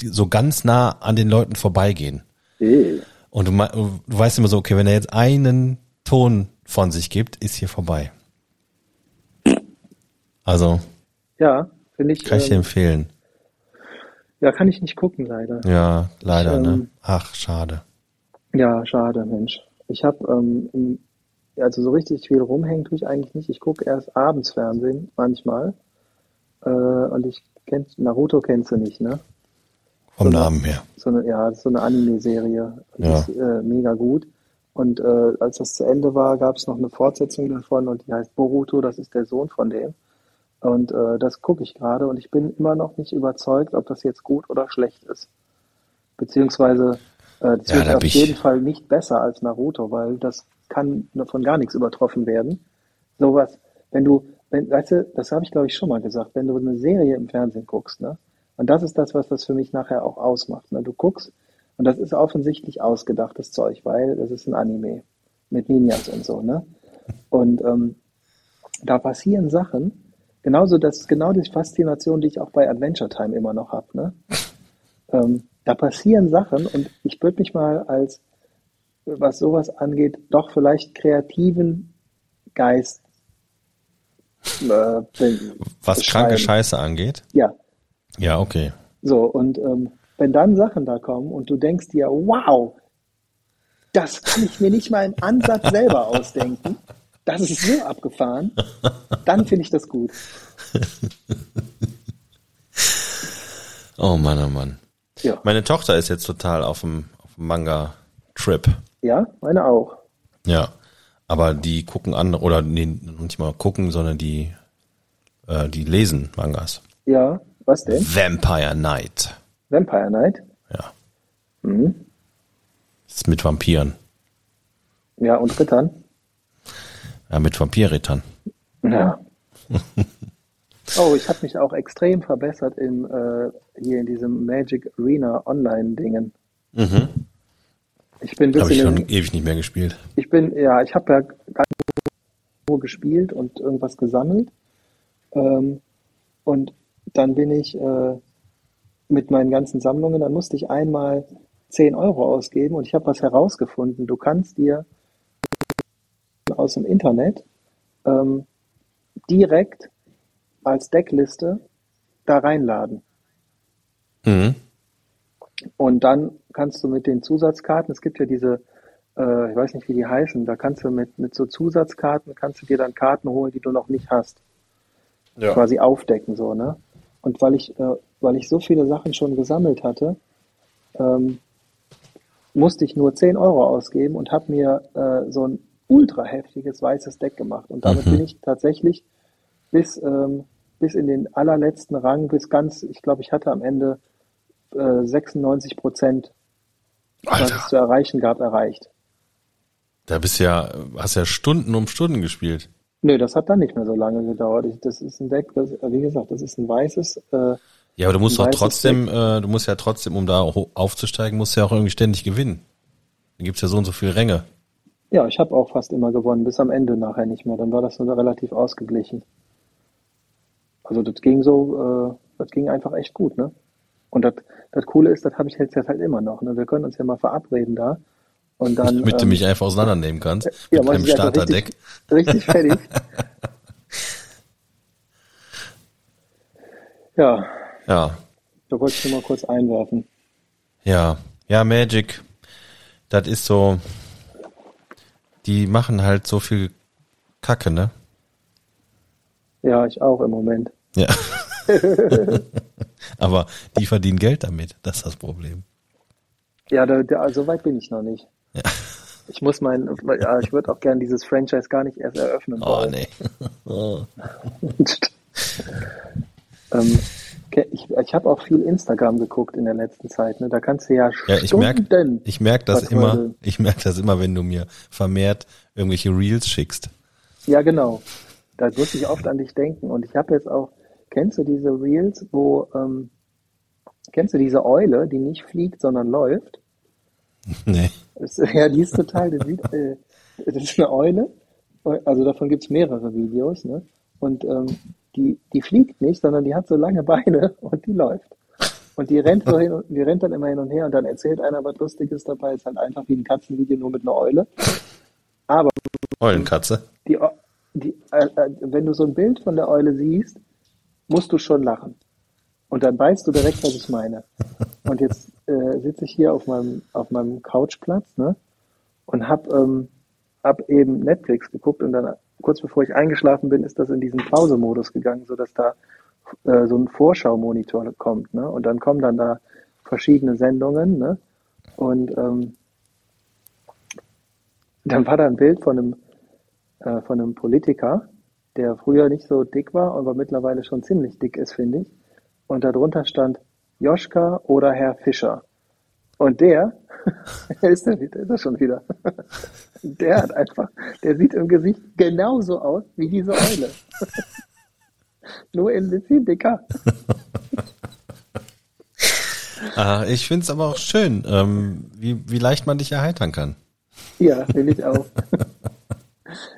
so ganz nah an den Leuten vorbeigehen. Und du, du weißt immer so, okay, wenn er jetzt einen Ton von sich gibt, ist hier vorbei. Also. Ja, finde ich. Kann ich dir ähm, empfehlen. Ja, kann ich nicht gucken, leider. Ja, leider, ich, ne? ähm? Ach, schade. Ja, schade, Mensch. Ich habe, ähm, also so richtig viel rumhängen tue ich eigentlich nicht. Ich gucke erst abends Fernsehen, manchmal. Äh, und ich kenn, Naruto kennst du nicht, ne? Vom so Namen her. So eine, ja, so eine Anime-Serie. Ja. ist äh, mega gut. Und äh, als das zu Ende war, gab es noch eine Fortsetzung davon und die heißt Boruto, das ist der Sohn von dem. Und äh, das gucke ich gerade und ich bin immer noch nicht überzeugt, ob das jetzt gut oder schlecht ist. Beziehungsweise äh, das ja, wird auf jeden Fall nicht besser als Naruto, weil das kann von gar nichts übertroffen werden. Sowas, wenn du, wenn, weißt du, das habe ich glaube ich schon mal gesagt, wenn du eine Serie im Fernsehen guckst, ne? Und das ist das, was das für mich nachher auch ausmacht. Ne? Du guckst, und das ist offensichtlich ausgedachtes Zeug, weil das ist ein Anime mit Ninjas und so, ne? Und ähm, da passieren Sachen, genauso das ist genau die Faszination, die ich auch bei Adventure Time immer noch habe, ne? Ähm, da passieren Sachen und ich würde mich mal als, was sowas angeht, doch vielleicht kreativen Geist äh, Was kranke Scheiße angeht? Ja. Ja, okay. So, und ähm, wenn dann Sachen da kommen und du denkst dir, wow, das kann ich mir nicht mal im Ansatz selber ausdenken, das ist so abgefahren, dann finde ich das gut. Oh Mann, oh Mann. Ja. Meine Tochter ist jetzt total auf dem, auf dem Manga-Trip. Ja, meine auch. Ja, aber die gucken andere, oder nee, nicht mal gucken, sondern die, äh, die lesen Mangas. Ja, was denn? Vampire Night. Vampire Night? Ja. Mhm. Das ist mit Vampiren. Ja, und Rittern? Ja, mit Vampirrittern. Ja. oh, ich habe mich auch extrem verbessert im, äh, hier in diesem Magic Arena Online-Dingen. Mhm. Ich bin Habe ich schon in, ewig nicht mehr gespielt. Ich bin, ja, ich habe ja gar nur gespielt und irgendwas gesammelt. Ähm, und dann bin ich äh, mit meinen ganzen Sammlungen, dann musste ich einmal 10 Euro ausgeben und ich habe was herausgefunden. Du kannst dir aus dem Internet ähm, direkt als Deckliste da reinladen. Mhm. Und dann kannst du mit den Zusatzkarten, es gibt ja diese, äh, ich weiß nicht, wie die heißen, da kannst du mit, mit so Zusatzkarten, kannst du dir dann Karten holen, die du noch nicht hast. Ja. Quasi aufdecken, so, ne? Und weil ich, äh, weil ich so viele Sachen schon gesammelt hatte, ähm, musste ich nur 10 Euro ausgeben und habe mir äh, so ein ultra heftiges weißes Deck gemacht. Und damit mhm. bin ich tatsächlich bis, ähm, bis in den allerletzten Rang, bis ganz, ich glaube, ich hatte am Ende äh, 96 Prozent, was es zu erreichen gab, erreicht. Da bist ja, hast ja Stunden um Stunden gespielt. Nö, das hat dann nicht mehr so lange gedauert. Ich, das ist ein Deck, das, wie gesagt, das ist ein weißes. Äh, ja, aber du musst doch trotzdem, äh, du musst ja trotzdem, um da aufzusteigen, musst du ja auch irgendwie ständig gewinnen. Da gibt's ja so und so viele Ränge. Ja, ich habe auch fast immer gewonnen, bis am Ende nachher nicht mehr. Dann war das so relativ ausgeglichen. Also das ging so, äh, das ging einfach echt gut, ne? Und das, das Coole ist, das habe ich jetzt halt immer noch. Ne? Wir können uns ja mal verabreden da. Und dann, Damit ähm, du mich einfach auseinandernehmen kannst. Ja, mit einem Starterdeck. Richtig, richtig fertig. ja. Ja. Da wollte ich nur mal kurz einwerfen. Ja. Ja, Magic. Das ist so. Die machen halt so viel Kacke, ne? Ja, ich auch im Moment. Ja. Aber die verdienen Geld damit. Das ist das Problem. Ja, da, da, so weit bin ich noch nicht. Ja. Ich muss mein, ja, ich würde auch gern dieses Franchise gar nicht erst eröffnen. Oh, wollen. nee. Oh. ähm, ich ich habe auch viel Instagram geguckt in der letzten Zeit. Ne? Da kannst du ja, ja ich merke ich merk das immer. Ich merke das immer, wenn du mir vermehrt irgendwelche Reels schickst. Ja, genau. Da muss ich oft an dich denken. Und ich habe jetzt auch Kennst du diese Reels, wo, ähm, kennst du diese Eule, die nicht fliegt, sondern läuft? Nee. Das, ja, die ist total, äh, das ist eine Eule, also davon gibt's mehrere Videos, ne? Und ähm, die, die fliegt nicht, sondern die hat so lange Beine und die läuft. Und die rennt so hin und die rennt dann immer hin und her und dann erzählt einer was Lustiges dabei. Ist halt einfach wie ein Katzenvideo nur mit einer Eule. Aber Eulenkatze. Die, die, äh, äh, wenn du so ein Bild von der Eule siehst, musst du schon lachen. Und dann weißt du direkt, was ich meine. Und jetzt äh, sitze ich hier auf meinem, auf meinem Couchplatz ne? und hab, ähm, hab eben Netflix geguckt und dann kurz bevor ich eingeschlafen bin, ist das in diesen Pause-Modus gegangen, sodass da äh, so ein Vorschau-Monitor kommt. Ne? Und dann kommen dann da verschiedene Sendungen. Ne? Und ähm, dann war da ein Bild von einem, äh, von einem Politiker der früher nicht so dick war, aber mittlerweile schon ziemlich dick ist, finde ich. Und darunter stand Joschka oder Herr Fischer. Und der, ist der, ist er schon wieder. Der hat einfach, der sieht im Gesicht genauso aus wie diese Eule. Nur ein bisschen dicker. ah, ich finde es aber auch schön, ähm, wie, wie leicht man dich erheitern kann. Ja, will ich auch.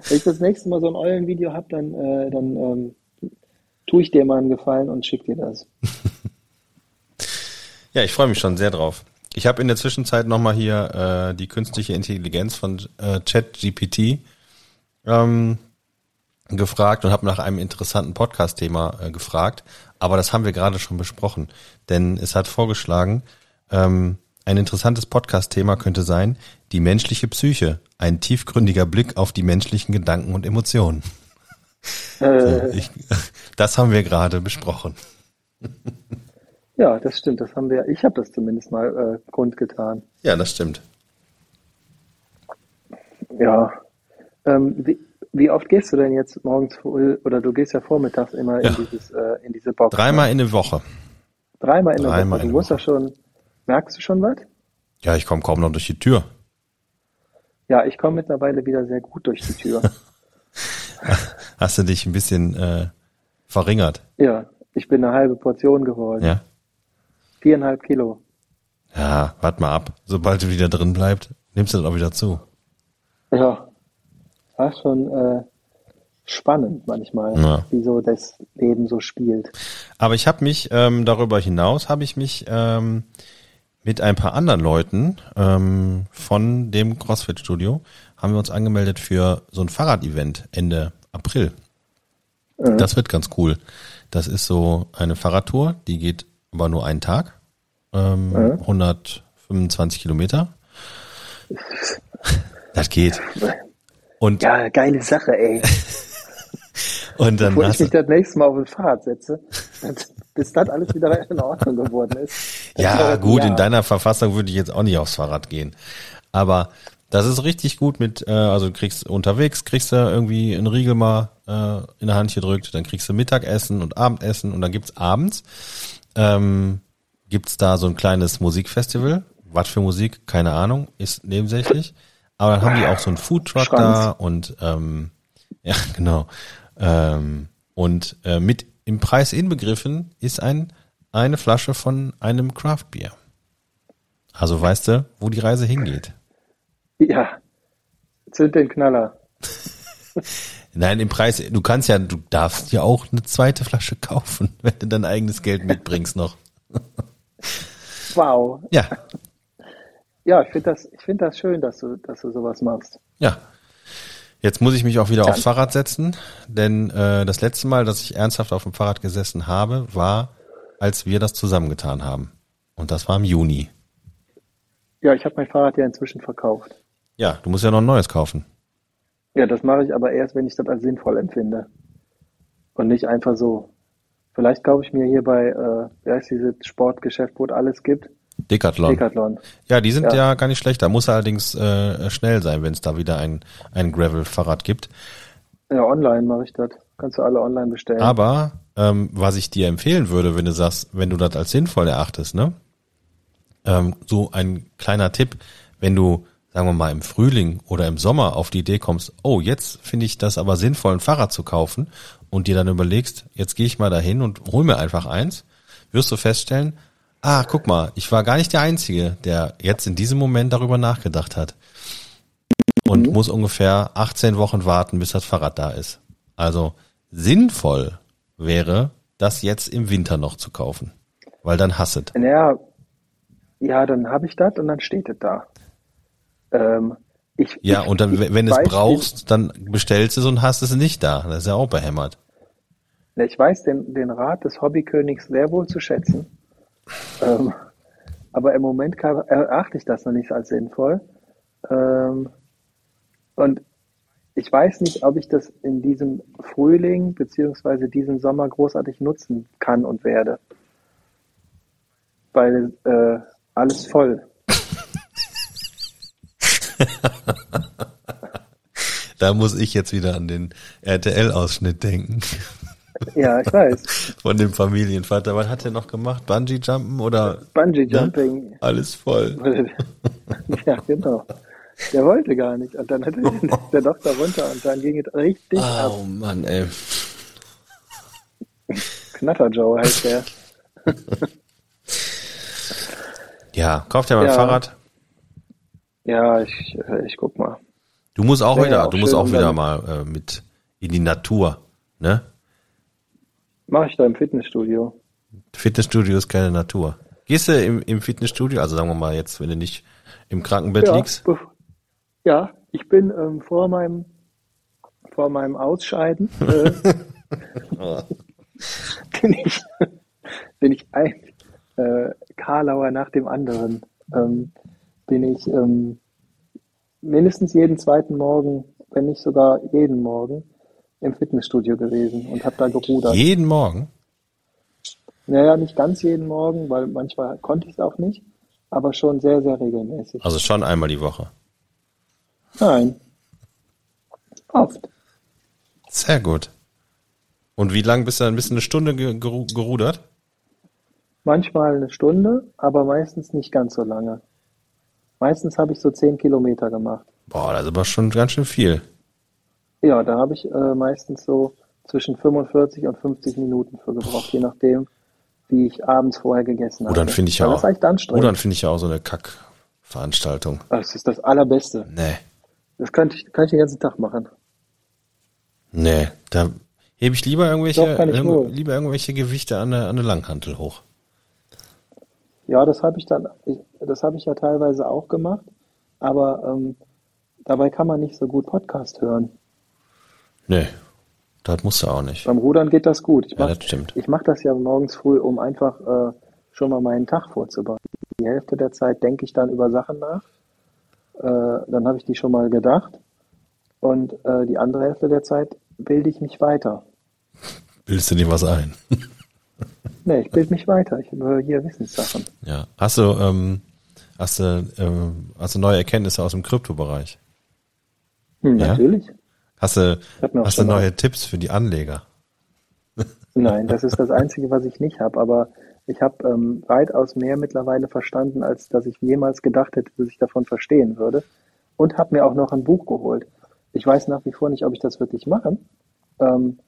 Wenn ich das nächste Mal so ein Eulenvideo habe, dann, äh, dann ähm, tue ich dir mal einen Gefallen und schick dir das. ja, ich freue mich schon sehr drauf. Ich habe in der Zwischenzeit nochmal hier äh, die künstliche Intelligenz von äh, ChatGPT ähm, gefragt und habe nach einem interessanten Podcast-Thema äh, gefragt. Aber das haben wir gerade schon besprochen. Denn es hat vorgeschlagen, ähm, ein interessantes Podcast-Thema könnte sein, die menschliche Psyche, ein tiefgründiger Blick auf die menschlichen Gedanken und Emotionen. Äh. Ich, das haben wir gerade besprochen. Ja, das stimmt. Das haben wir. Ich habe das zumindest mal äh, kundgetan. Ja, das stimmt. Ja. Ähm, wie, wie oft gehst du denn jetzt morgens früh oder du gehst ja vormittags immer ja. in dieses äh, in diese Box? Dreimal in der Woche. Dreimal in der Woche. Du musst ja schon. Merkst du schon was? Ja, ich komme kaum noch durch die Tür. Ja, ich komme mittlerweile wieder sehr gut durch die Tür. Hast du dich ein bisschen äh, verringert? Ja, ich bin eine halbe Portion geworden. Ja. Viereinhalb Kilo. Ja, warte mal ab. Sobald du wieder drin bleibst, nimmst du das auch wieder zu. Ja, war schon äh, spannend manchmal, ja. wie so das Leben so spielt. Aber ich habe mich ähm, darüber hinaus, habe ich mich ähm, mit ein paar anderen Leuten ähm, von dem CrossFit-Studio haben wir uns angemeldet für so ein Fahrrad-Event Ende April. Mhm. Das wird ganz cool. Das ist so eine Fahrradtour, die geht aber nur einen Tag. Ähm, mhm. 125 Kilometer. Das geht. Und ja, geile Sache, ey. Und dann Bevor ich mich das nächste Mal auf ein Fahrrad setze, bis das alles wieder in Ordnung geworden ist. Ja, gut, in deiner Verfassung würde ich jetzt auch nicht aufs Fahrrad gehen. Aber das ist richtig gut mit, äh, also du kriegst unterwegs, kriegst du irgendwie einen Riegel mal äh, in der Hand gedrückt, dann kriegst du Mittagessen und Abendessen und dann gibt's abends, ähm, gibt's da so ein kleines Musikfestival. Was für Musik, keine Ahnung, ist nebensächlich. Aber dann haben die auch so einen Foodtruck da und ähm, ja, genau. Ähm, und äh, mit im Preis inbegriffen ist ein eine Flasche von einem Craft Beer. Also weißt du, wo die Reise hingeht. Ja, zünd den Knaller. Nein, im Preis, du kannst ja, du darfst ja auch eine zweite Flasche kaufen, wenn du dein eigenes Geld mitbringst noch. Wow. Ja. Ja, ich finde das, ich finde das schön, dass du, dass du sowas machst. Ja. Jetzt muss ich mich auch wieder Dann. aufs Fahrrad setzen, denn äh, das letzte Mal, dass ich ernsthaft auf dem Fahrrad gesessen habe, war, als wir das zusammengetan haben. Und das war im Juni. Ja, ich habe mein Fahrrad ja inzwischen verkauft. Ja, du musst ja noch ein neues kaufen. Ja, das mache ich aber erst, wenn ich das als sinnvoll empfinde. Und nicht einfach so. Vielleicht kaufe ich mir hier bei, äh, wie heißt dieses Sportgeschäft, wo es alles gibt, Decathlon. Decathlon. Ja, die sind ja. ja gar nicht schlecht. Da muss allerdings äh, schnell sein, wenn es da wieder ein, ein Gravel-Fahrrad gibt. Ja, online mache ich das. Kannst du alle online bestellen. Aber ähm, was ich dir empfehlen würde, wenn du sagst, wenn du das als sinnvoll erachtest, ne? Ähm, so ein kleiner Tipp, wenn du, sagen wir mal, im Frühling oder im Sommer auf die Idee kommst, oh, jetzt finde ich das aber sinnvoll, ein Fahrrad zu kaufen und dir dann überlegst, jetzt gehe ich mal dahin und hol mir einfach eins, wirst du feststellen, ah, guck mal, ich war gar nicht der Einzige, der jetzt in diesem Moment darüber nachgedacht hat. Und mhm. muss ungefähr 18 Wochen warten, bis das Fahrrad da ist. Also sinnvoll wäre, das jetzt im Winter noch zu kaufen. Weil dann hasset. Ja, ja dann habe ich das und dann steht es da. Ähm, ich, ja, ich, und dann, wenn du es brauchst, dann bestellst du es und hast es nicht da. Das ist ja auch behämmert. Ich weiß den, den Rat des Hobbykönigs sehr wohl zu schätzen. Ähm, aber im Moment erachte ich das noch nicht als sinnvoll. Ähm, und ich weiß nicht, ob ich das in diesem Frühling beziehungsweise diesen Sommer großartig nutzen kann und werde. Weil äh, alles voll. Da muss ich jetzt wieder an den RTL-Ausschnitt denken. Ja, ich weiß. Von dem Familienvater. Was hat er noch gemacht? Bungee-Jumpen oder? Bungee-Jumping. Ne? Alles voll. ja, genau. Der wollte gar nicht. Und dann hat er der Doktor runter und dann ging es richtig oh, ab. Oh Mann, ey. Knatter Joe heißt der. ja, kauft er mal ein Fahrrad? Ja, ich, ich guck mal. Du musst auch wieder, auch du musst auch wieder mal äh, mit in die Natur, ne? Mache ich da im Fitnessstudio. Fitnessstudio ist keine Natur. Gehst du im, im Fitnessstudio, also sagen wir mal jetzt, wenn du nicht im Krankenbett ja, liegst? Ja, ich bin ähm, vor meinem vor meinem Ausscheiden äh, bin ich bin ich ein äh, Karlauer nach dem anderen. Ähm, bin ich ähm, mindestens jeden zweiten Morgen, wenn nicht sogar jeden Morgen, im Fitnessstudio gewesen und habe da gerudert. Jeden Morgen? Naja, nicht ganz jeden Morgen, weil manchmal konnte ich es auch nicht, aber schon sehr, sehr regelmäßig. Also schon einmal die Woche? Nein. Oft. Sehr gut. Und wie lang bist du dann? Bist du eine Stunde gerudert? Manchmal eine Stunde, aber meistens nicht ganz so lange. Meistens habe ich so zehn Kilometer gemacht. Boah, das ist aber schon ganz schön viel. Ja, da habe ich äh, meistens so zwischen 45 und 50 Minuten für gebraucht, je nachdem, wie ich abends vorher gegessen habe. Oh, dann finde ich ja auch. Oh, dann finde ich ja auch so eine Kackveranstaltung. Das ist das Allerbeste. Nee. Das könnte ich, kann ich den ganzen Tag machen. Nee, da hebe ich lieber irgendwelche, Doch, lieber irgendwelche Gewichte an der, an der Langhantel hoch. Ja, das habe ich dann, ich, das habe ich ja teilweise auch gemacht, aber ähm, dabei kann man nicht so gut Podcast hören. Nee, das musst du auch nicht. Beim Rudern geht das gut. Ich mach, ja, das stimmt. Ich mache das ja morgens früh, um einfach äh, schon mal meinen Tag vorzubereiten. Die Hälfte der Zeit denke ich dann über Sachen nach. Äh, dann habe ich die schon mal gedacht. Und äh, die andere Hälfte der Zeit bilde ich mich weiter. Bildest du dir was ein? nee, ich bilde mich weiter. Ich höre hier Wissenssachen. Ja. Hast du, ähm, hast du, ähm, hast du neue Erkenntnisse aus dem Kryptobereich? Hm, ja? Natürlich. Hast du, hast du neue mal. Tipps für die Anleger? Nein, das ist das Einzige, was ich nicht habe. Aber ich habe ähm, weitaus mehr mittlerweile verstanden, als dass ich jemals gedacht hätte, dass ich davon verstehen würde. Und habe mir auch noch ein Buch geholt. Ich weiß nach wie vor nicht, ob ich das wirklich mache. Ähm,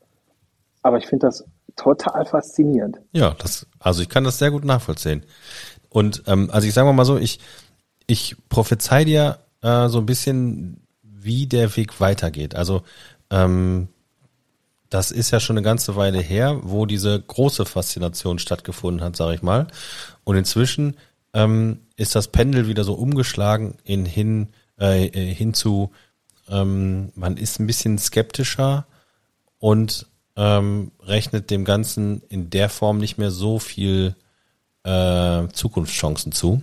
aber ich finde das total faszinierend. Ja, das, also ich kann das sehr gut nachvollziehen. Und ähm, also ich sage mal so, ich, ich prophezei dir äh, so ein bisschen wie der Weg weitergeht. Also ähm, das ist ja schon eine ganze Weile her, wo diese große Faszination stattgefunden hat, sage ich mal. Und inzwischen ähm, ist das Pendel wieder so umgeschlagen in hin äh, äh, hin zu ähm, man ist ein bisschen skeptischer und ähm, rechnet dem Ganzen in der Form nicht mehr so viel äh, Zukunftschancen zu.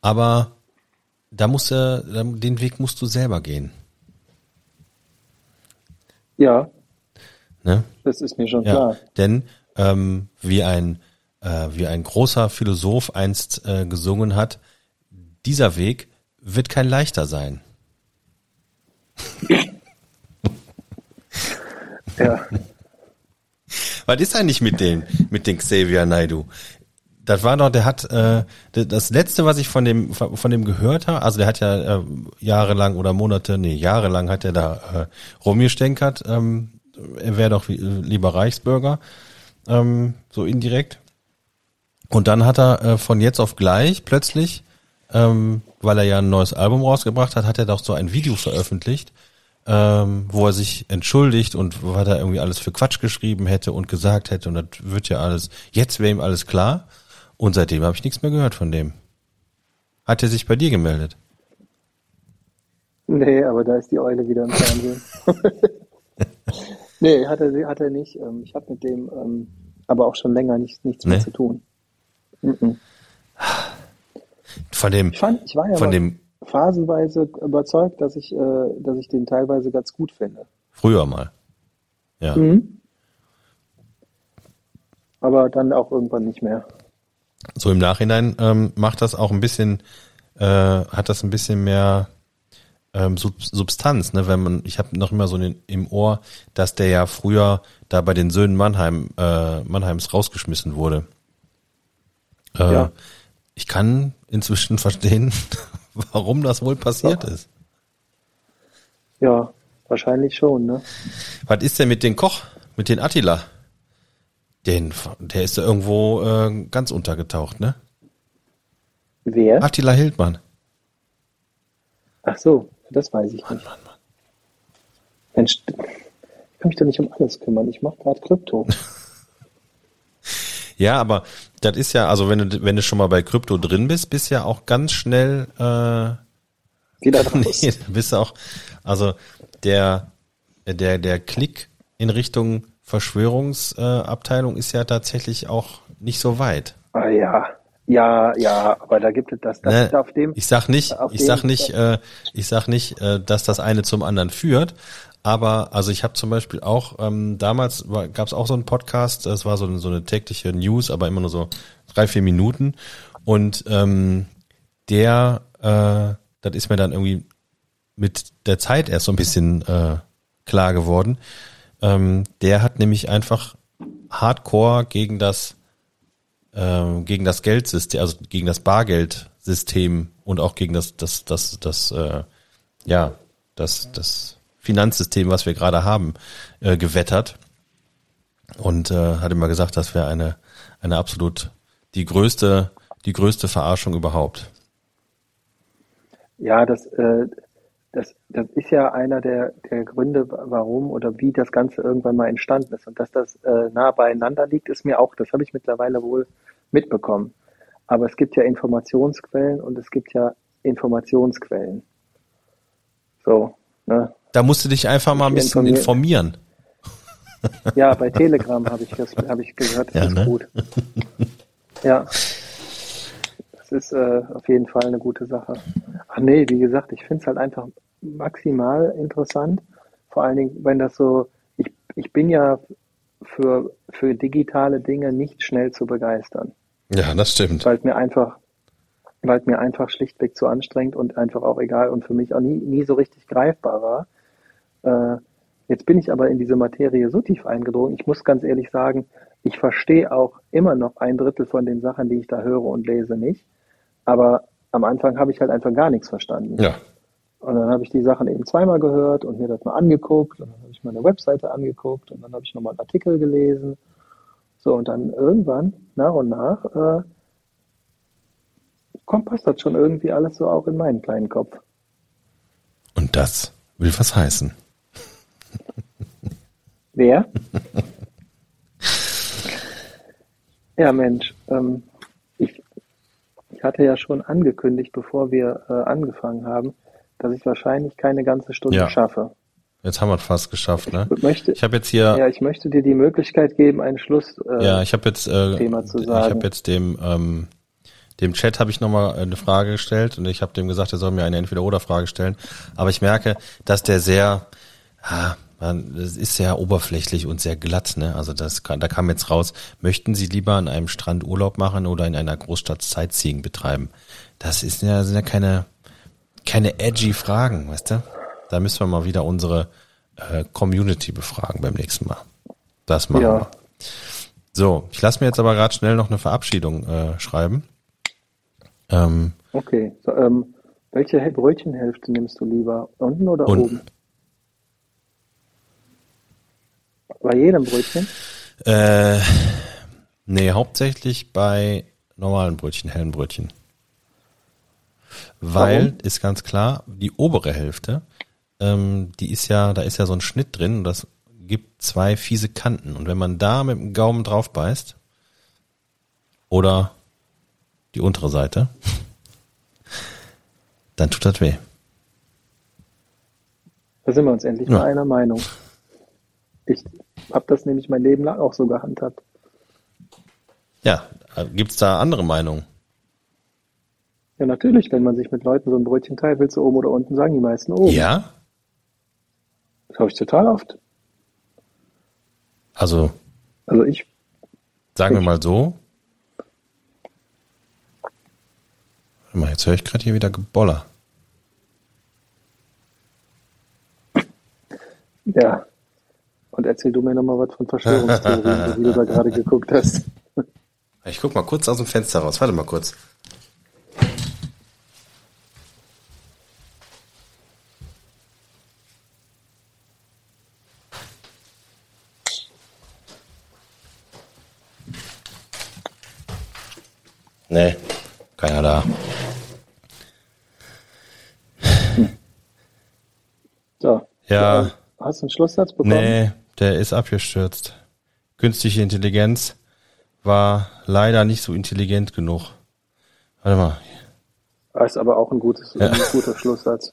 Aber da musst du, den Weg musst du selber gehen. Ja. Ne? Das ist mir schon ja, klar. Denn ähm, wie ein äh, wie ein großer Philosoph einst äh, gesungen hat, dieser Weg wird kein leichter sein. ja. Was ist eigentlich mit dem, mit dem Xavier Naidu? Das war doch, der hat äh, das letzte, was ich von dem von dem gehört habe, also der hat ja äh, jahrelang oder Monate, nee, jahrelang hat er da äh, rumgestänkert, ähm, er wäre doch lieber Reichsbürger, ähm, so indirekt. Und dann hat er äh, von jetzt auf gleich plötzlich, ähm, weil er ja ein neues Album rausgebracht hat, hat er doch so ein Video veröffentlicht, ähm, wo er sich entschuldigt und was er irgendwie alles für Quatsch geschrieben hätte und gesagt hätte und das wird ja alles, jetzt wäre ihm alles klar. Und seitdem habe ich nichts mehr gehört von dem. Hat er sich bei dir gemeldet? Nee, aber da ist die Eule wieder im Fernsehen. nee, hat er, hat er nicht. Ähm, ich habe mit dem ähm, aber auch schon länger nicht, nichts nee. mehr zu tun. Von dem, ich, fand, ich war ja von dem phasenweise überzeugt, dass ich, äh, dass ich den teilweise ganz gut finde. Früher mal. Ja. Mhm. Aber dann auch irgendwann nicht mehr so im Nachhinein ähm, macht das auch ein bisschen, äh, hat das ein bisschen mehr ähm, Substanz, ne? Wenn man, ich habe noch immer so in, im Ohr, dass der ja früher da bei den Söhnen Mannheim, äh, Mannheims rausgeschmissen wurde. Äh, ja. Ich kann inzwischen verstehen, warum das wohl passiert ja. ist. Ja, wahrscheinlich schon, ne? Was ist denn mit dem Koch, mit den Attila? Den, der ist da irgendwo äh, ganz untergetaucht, ne? Wer? Attila Hildmann. Ach so, das weiß ich Mann, nicht. Mann, Mann. Mensch, ich kann mich doch nicht um alles kümmern. Ich mache gerade Krypto. ja, aber das ist ja, also wenn du, wenn du schon mal bei Krypto drin bist, bist ja auch ganz schnell äh, wieder raus. Nee, bist auch, also der, der, der Klick in Richtung Verschwörungsabteilung ist ja tatsächlich auch nicht so weit. Ah ja, ja, ja, aber da gibt es das, das ne, auf dem. Ich sag nicht, ich sag nicht, äh, ich sag nicht, äh, dass das eine zum anderen führt. Aber also ich habe zum Beispiel auch ähm, damals gab es auch so einen Podcast, das war so, so eine tägliche News, aber immer nur so drei vier Minuten und ähm, der, äh, das ist mir dann irgendwie mit der Zeit erst so ein bisschen äh, klar geworden. Ähm, der hat nämlich einfach Hardcore gegen das ähm, gegen das Geldsystem, also gegen das Bargeldsystem und auch gegen das, das, das, das, äh, ja, das, das Finanzsystem, was wir gerade haben, äh, gewettert. Und äh, hat immer gesagt, das wäre eine, eine absolut die größte, die größte Verarschung überhaupt. Ja, das, äh, das, das ist ja einer der, der Gründe, warum oder wie das Ganze irgendwann mal entstanden ist. Und dass das äh, nah beieinander liegt, ist mir auch, das habe ich mittlerweile wohl mitbekommen. Aber es gibt ja Informationsquellen und es gibt ja Informationsquellen. So, ne? Da musst du dich einfach mal ein bisschen informieren. Ja, bei Telegram habe ich, das, hab ich gehört, das ja, ist ne? gut. Ja, das ist äh, auf jeden Fall eine gute Sache. Ach nee, wie gesagt, ich finde es halt einfach maximal interessant. Vor allen Dingen, wenn das so, ich, ich bin ja für, für digitale Dinge nicht schnell zu begeistern. Ja, das stimmt. Weil mir einfach, weil mir einfach schlichtweg zu anstrengend und einfach auch egal und für mich auch nie, nie so richtig greifbar war. Äh, jetzt bin ich aber in diese Materie so tief eingedrungen. Ich muss ganz ehrlich sagen, ich verstehe auch immer noch ein Drittel von den Sachen, die ich da höre und lese, nicht. Aber am Anfang habe ich halt einfach gar nichts verstanden. Ja. Und dann habe ich die Sachen eben zweimal gehört und mir das mal angeguckt und dann habe ich meine Webseite angeguckt und dann habe ich nochmal einen Artikel gelesen. So, und dann irgendwann, nach und nach, äh, kommt, passt das schon irgendwie alles so auch in meinen kleinen Kopf. Und das will was heißen. Wer? ja, Mensch, ähm, ich, ich hatte ja schon angekündigt, bevor wir äh, angefangen haben, dass ich wahrscheinlich keine ganze Stunde ja. schaffe. Jetzt haben wir es fast geschafft, ne? Ich, möchte, ich habe jetzt hier. Ja, ich möchte dir die Möglichkeit geben, ein Schluss. Äh, ja, ich habe jetzt. Äh, Thema zu sagen. Ich habe jetzt dem ähm, dem Chat habe ich nochmal eine Frage gestellt und ich habe dem gesagt, er soll mir eine Entweder-Oder-Frage stellen. Aber ich merke, dass der sehr, ah, man, das ist sehr oberflächlich und sehr glatt, ne? Also das kann, da kam jetzt raus, möchten Sie lieber an einem Strand Urlaub machen oder in einer Großstadt Sightseeing betreiben? Das ist ja, sind ja keine, keine edgy Fragen, weißt du? Da müssen wir mal wieder unsere äh, Community befragen beim nächsten Mal. Das machen ja. wir. So, ich lasse mir jetzt aber gerade schnell noch eine Verabschiedung äh, schreiben. Ähm, okay. So, ähm, welche Brötchenhälfte nimmst du lieber? Unten oder unten. oben? Bei jedem Brötchen? Äh, nee, hauptsächlich bei normalen Brötchen, hellen Brötchen. Weil, Warum? ist ganz klar, die obere Hälfte, ähm, die ist ja, da ist ja so ein Schnitt drin und das gibt zwei fiese Kanten. Und wenn man da mit dem Gaumen drauf beißt, oder die untere Seite, dann tut das weh. Da sind wir uns endlich ja. mal einer Meinung. Ich habe das nämlich mein Leben lang auch so gehandhabt. Ja, gibt's da andere Meinungen? Ja, natürlich, wenn man sich mit Leuten so ein Brötchen teilt, willst du oben oder unten sagen, die meisten oben. Ja? Das habe ich total oft. Also. Also ich. Sagen ich, wir mal so. Warte mal, jetzt höre ich gerade hier wieder Geboller. Ja. Und erzähl du mir nochmal was von Verschwörungstheorien, wie du da gerade geguckt hast. Ich guck mal kurz aus dem Fenster raus. Warte mal kurz. Nee, keiner da. So. Ja. Hast du einen Schlusssatz bekommen? Nee, der ist abgestürzt. Künstliche Intelligenz war leider nicht so intelligent genug. Warte mal. Das ist aber auch ein, gutes, ja. ein guter Schlusssatz.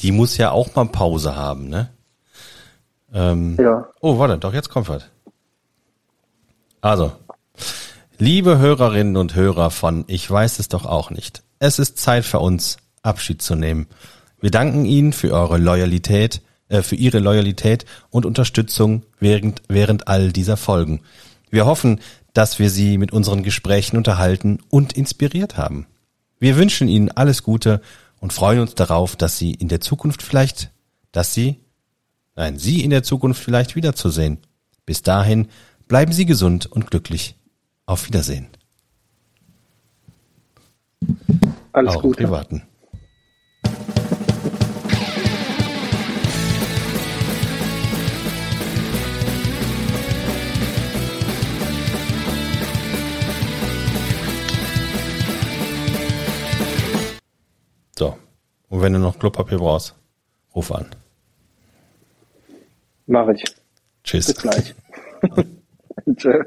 Die muss ja auch mal Pause haben, ne? Ähm, ja. Oh, warte, doch, jetzt kommt was. Also, liebe Hörerinnen und Hörer von Ich weiß es doch auch nicht. Es ist Zeit für uns, Abschied zu nehmen. Wir danken Ihnen für eure Loyalität, äh, für Ihre Loyalität und Unterstützung während, während all dieser Folgen. Wir hoffen, dass wir Sie mit unseren Gesprächen unterhalten und inspiriert haben. Wir wünschen Ihnen alles Gute und freuen uns darauf, dass Sie in der Zukunft vielleicht, dass Sie, nein, Sie in der Zukunft vielleicht wiederzusehen. Bis dahin bleiben Sie gesund und glücklich. Auf Wiedersehen. Alles Auch Gute. Privaten. Und wenn du noch Klopapier brauchst, ruf an. Mach ich. Tschüss. Bis gleich. Tschö.